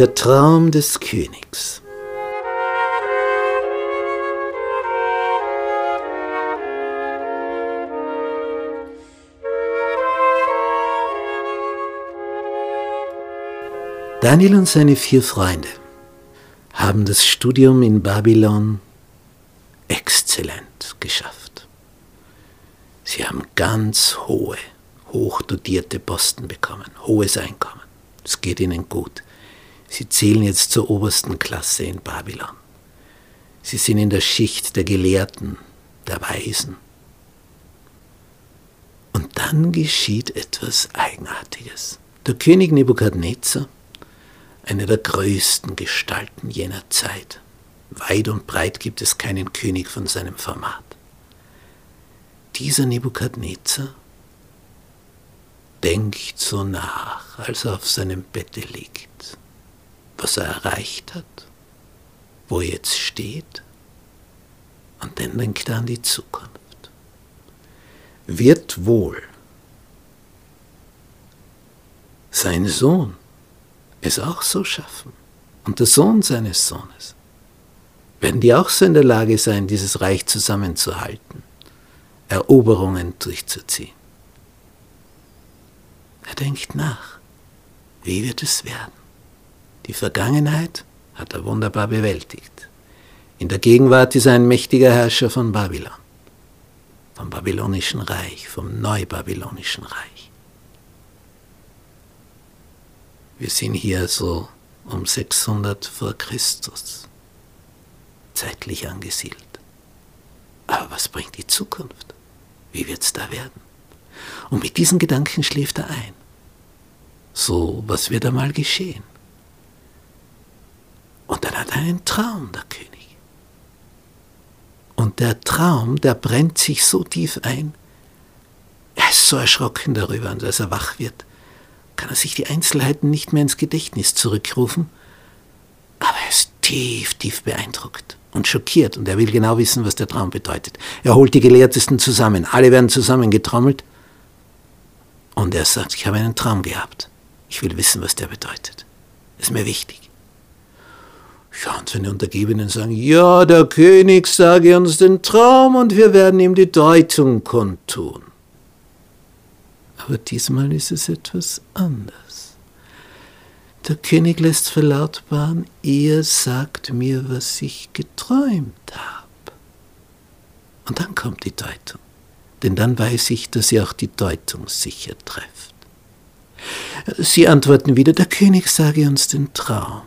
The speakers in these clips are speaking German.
Der Traum des Königs. Daniel und seine vier Freunde haben das Studium in Babylon exzellent geschafft. Sie haben ganz hohe, hochdotierte Posten bekommen, hohes Einkommen. Es geht ihnen gut. Sie zählen jetzt zur obersten Klasse in Babylon. Sie sind in der Schicht der Gelehrten, der Weisen. Und dann geschieht etwas Eigenartiges. Der König Nebukadnezar, einer der größten Gestalten jener Zeit, weit und breit gibt es keinen König von seinem Format. Dieser Nebukadnezar denkt so nach, als er auf seinem Bette liegt, was er erreicht hat, wo er jetzt steht, und dann denkt er an die Zukunft. Wird wohl sein Sohn es auch so schaffen und der Sohn seines Sohnes? Werden die auch so in der Lage sein, dieses Reich zusammenzuhalten, Eroberungen durchzuziehen? Er denkt nach. Wie wird es werden? Die Vergangenheit hat er wunderbar bewältigt. In der Gegenwart ist er ein mächtiger Herrscher von Babylon, vom babylonischen Reich, vom neubabylonischen Reich. Wir sind hier so um 600 vor Christus, zeitlich angesiedelt. Aber was bringt die Zukunft? Wie wird es da werden? Und mit diesen Gedanken schläft er ein. So, was wird einmal geschehen? Und dann hat er einen Traum, der König. Und der Traum, der brennt sich so tief ein, er ist so erschrocken darüber, und als er wach wird, kann er sich die Einzelheiten nicht mehr ins Gedächtnis zurückrufen, aber er ist tief, tief beeindruckt und schockiert und er will genau wissen, was der Traum bedeutet. Er holt die Gelehrtesten zusammen, alle werden zusammengetrommelt und er sagt, ich habe einen Traum gehabt. Ich will wissen, was der bedeutet. Ist mir wichtig. Und seine Untergebenen sagen, ja, der König sage uns den Traum und wir werden ihm die Deutung kundtun. Aber diesmal ist es etwas anders. Der König lässt verlautbaren, ihr sagt mir, was ich geträumt habe. Und dann kommt die Deutung. Denn dann weiß ich, dass ihr auch die Deutung sicher trefft. Sie antworten wieder, der König sage uns den Traum.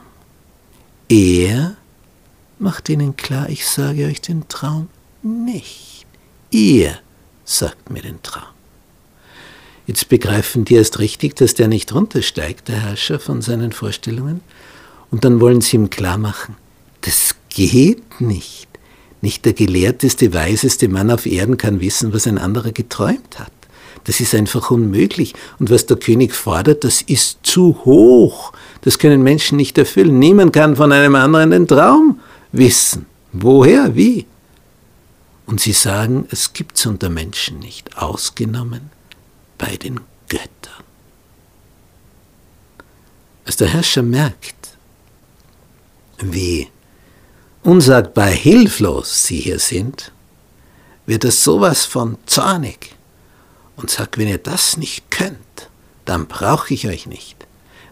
Er macht ihnen klar, ich sage euch den Traum nicht. Ihr sagt mir den Traum. Jetzt begreifen die erst richtig, dass der nicht runtersteigt, der Herrscher, von seinen Vorstellungen. Und dann wollen sie ihm klar machen, das geht nicht. Nicht der gelehrteste, weiseste Mann auf Erden kann wissen, was ein anderer geträumt hat. Das ist einfach unmöglich. Und was der König fordert, das ist zu hoch. Das können Menschen nicht erfüllen. Niemand kann von einem anderen den Traum wissen. Woher? Wie? Und sie sagen, es gibt es unter Menschen nicht, ausgenommen bei den Göttern. Als der Herrscher merkt, wie unsagbar hilflos sie hier sind, wird er sowas von zornig und sagt, wenn ihr das nicht könnt, dann brauche ich euch nicht.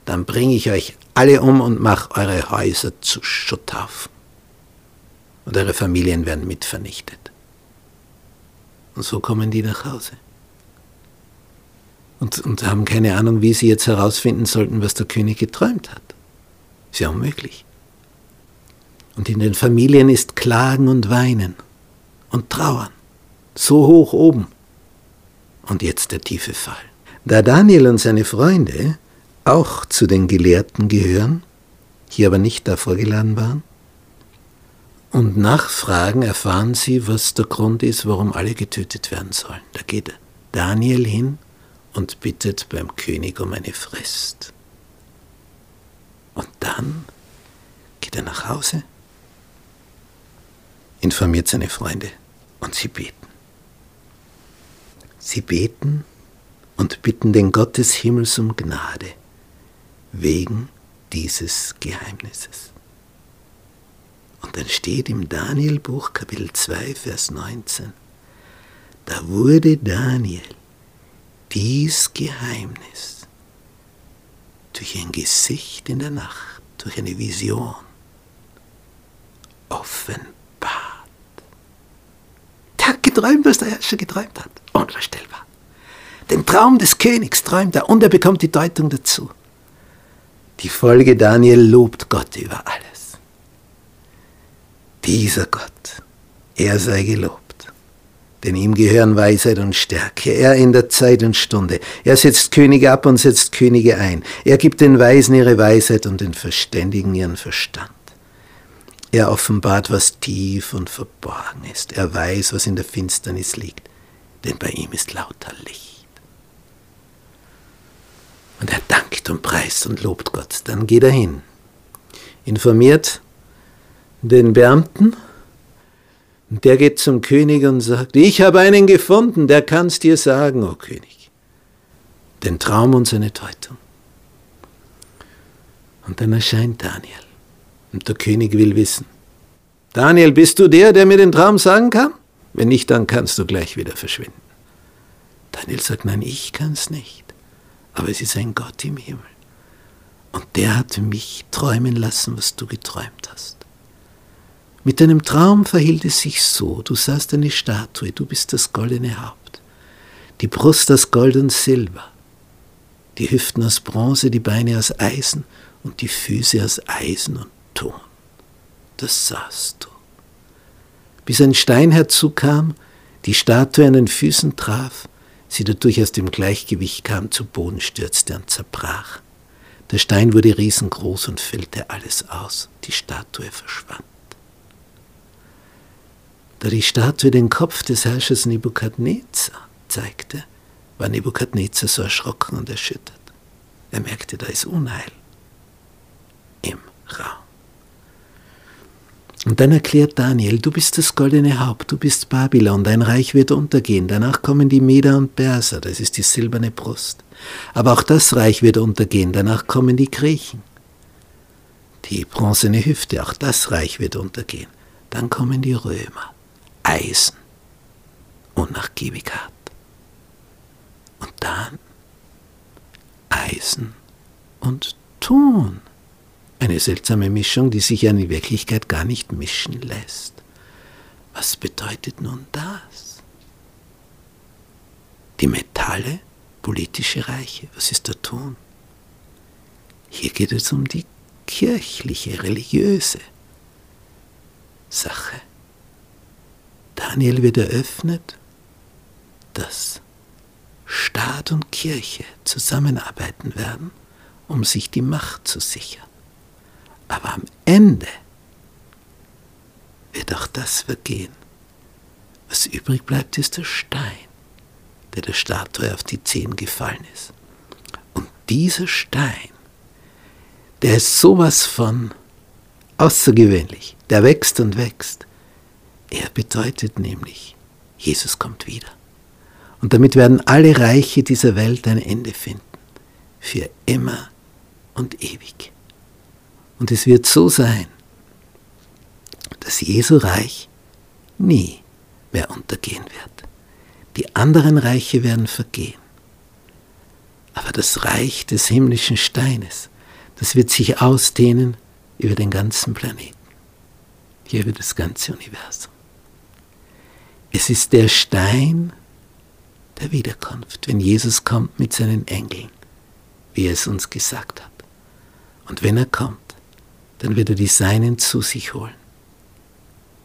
Dann bringe ich euch alle um und mache eure Häuser zu Schutthaufen. Und eure Familien werden mit vernichtet. Und so kommen die nach Hause. Und, und haben keine Ahnung, wie sie jetzt herausfinden sollten, was der König geträumt hat. Ist ja unmöglich. Und in den Familien ist Klagen und Weinen und Trauern. So hoch oben. Und jetzt der tiefe Fall. Da Daniel und seine Freunde auch zu den Gelehrten gehören, hier aber nicht davor geladen waren, und nachfragen erfahren sie, was der Grund ist, warum alle getötet werden sollen. Da geht Daniel hin und bittet beim König um eine Frist. Und dann geht er nach Hause, informiert seine Freunde und sie beten. Sie beten und bitten den Gott des Himmels um Gnade wegen dieses Geheimnisses. Und dann steht im Danielbuch Kapitel 2, Vers 19, da wurde Daniel dies Geheimnis durch ein Gesicht in der Nacht, durch eine Vision offenbart. Der hat geträumt, was der Herrscher geträumt hat. Unvorstellbar. Den Traum des Königs träumt er und er bekommt die Deutung dazu. Die Folge Daniel lobt Gott über alles. Dieser Gott, er sei gelobt. Denn ihm gehören Weisheit und Stärke. Er ändert Zeit und Stunde. Er setzt Könige ab und setzt Könige ein. Er gibt den Weisen ihre Weisheit und den Verständigen ihren Verstand. Er offenbart, was tief und verborgen ist. Er weiß, was in der Finsternis liegt. Denn bei ihm ist lauter Licht. Und er dankt und preist und lobt Gott. Dann geht er hin, informiert den Beamten, und der geht zum König und sagt, ich habe einen gefunden, der kann's dir sagen, o oh König. Den Traum und seine Deutung. Und dann erscheint Daniel. Und der König will wissen, Daniel, bist du der, der mir den Traum sagen kann? Wenn nicht, dann kannst du gleich wieder verschwinden. Daniel sagt, nein, ich kann's nicht aber es ist ein Gott im Himmel. Und der hat mich träumen lassen, was du geträumt hast. Mit deinem Traum verhielt es sich so, du sahst eine Statue, du bist das goldene Haupt, die Brust aus Gold und Silber, die Hüften aus Bronze, die Beine aus Eisen und die Füße aus Eisen und Ton. Das sahst du. Bis ein Stein herzukam, die Statue an den Füßen traf sie dadurch aus dem Gleichgewicht kam, zu Boden stürzte und zerbrach. Der Stein wurde riesengroß und füllte alles aus. Die Statue verschwand. Da die Statue den Kopf des Herrschers Nebukadnezar zeigte, war Nebukadnezar so erschrocken und erschüttert. Er merkte, da ist Unheil im Raum. Und dann erklärt Daniel, du bist das goldene Haupt, du bist Babylon, dein Reich wird untergehen, danach kommen die Meder und Perser, das ist die silberne Brust. Aber auch das Reich wird untergehen, danach kommen die Griechen. Die bronzene Hüfte, auch das Reich wird untergehen. Dann kommen die Römer, Eisen, Unnachgiebigkeit. Und dann Eisen und Ton. Eine seltsame Mischung, die sich ja in Wirklichkeit gar nicht mischen lässt. Was bedeutet nun das? Die Metalle, politische Reiche, was ist der Ton? Hier geht es um die kirchliche, religiöse Sache. Daniel wird eröffnet, dass Staat und Kirche zusammenarbeiten werden, um sich die Macht zu sichern. Aber am Ende wird auch das vergehen. Was übrig bleibt, ist der Stein, der der Statue auf die Zehen gefallen ist. Und dieser Stein, der ist sowas von außergewöhnlich, der wächst und wächst. Er bedeutet nämlich, Jesus kommt wieder. Und damit werden alle Reiche dieser Welt ein Ende finden, für immer und ewig. Und es wird so sein, dass Jesu Reich nie mehr untergehen wird. Die anderen Reiche werden vergehen. Aber das Reich des himmlischen Steines, das wird sich ausdehnen über den ganzen Planeten, hier über das ganze Universum. Es ist der Stein der Wiederkunft, wenn Jesus kommt mit seinen Engeln, wie er es uns gesagt hat. Und wenn er kommt, dann wird er die Seinen zu sich holen.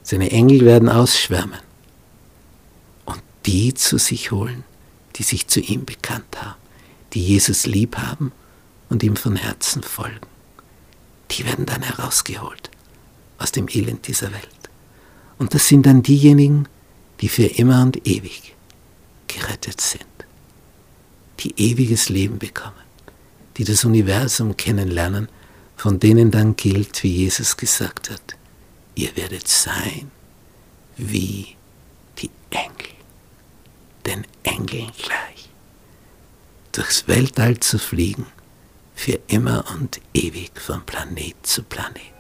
Seine Engel werden ausschwärmen und die zu sich holen, die sich zu ihm bekannt haben, die Jesus lieb haben und ihm von Herzen folgen. Die werden dann herausgeholt aus dem Elend dieser Welt. Und das sind dann diejenigen, die für immer und ewig gerettet sind, die ewiges Leben bekommen, die das Universum kennenlernen von denen dann gilt, wie Jesus gesagt hat, ihr werdet sein wie die Engel, den Engeln gleich. Durchs Weltall zu fliegen, für immer und ewig von Planet zu Planet.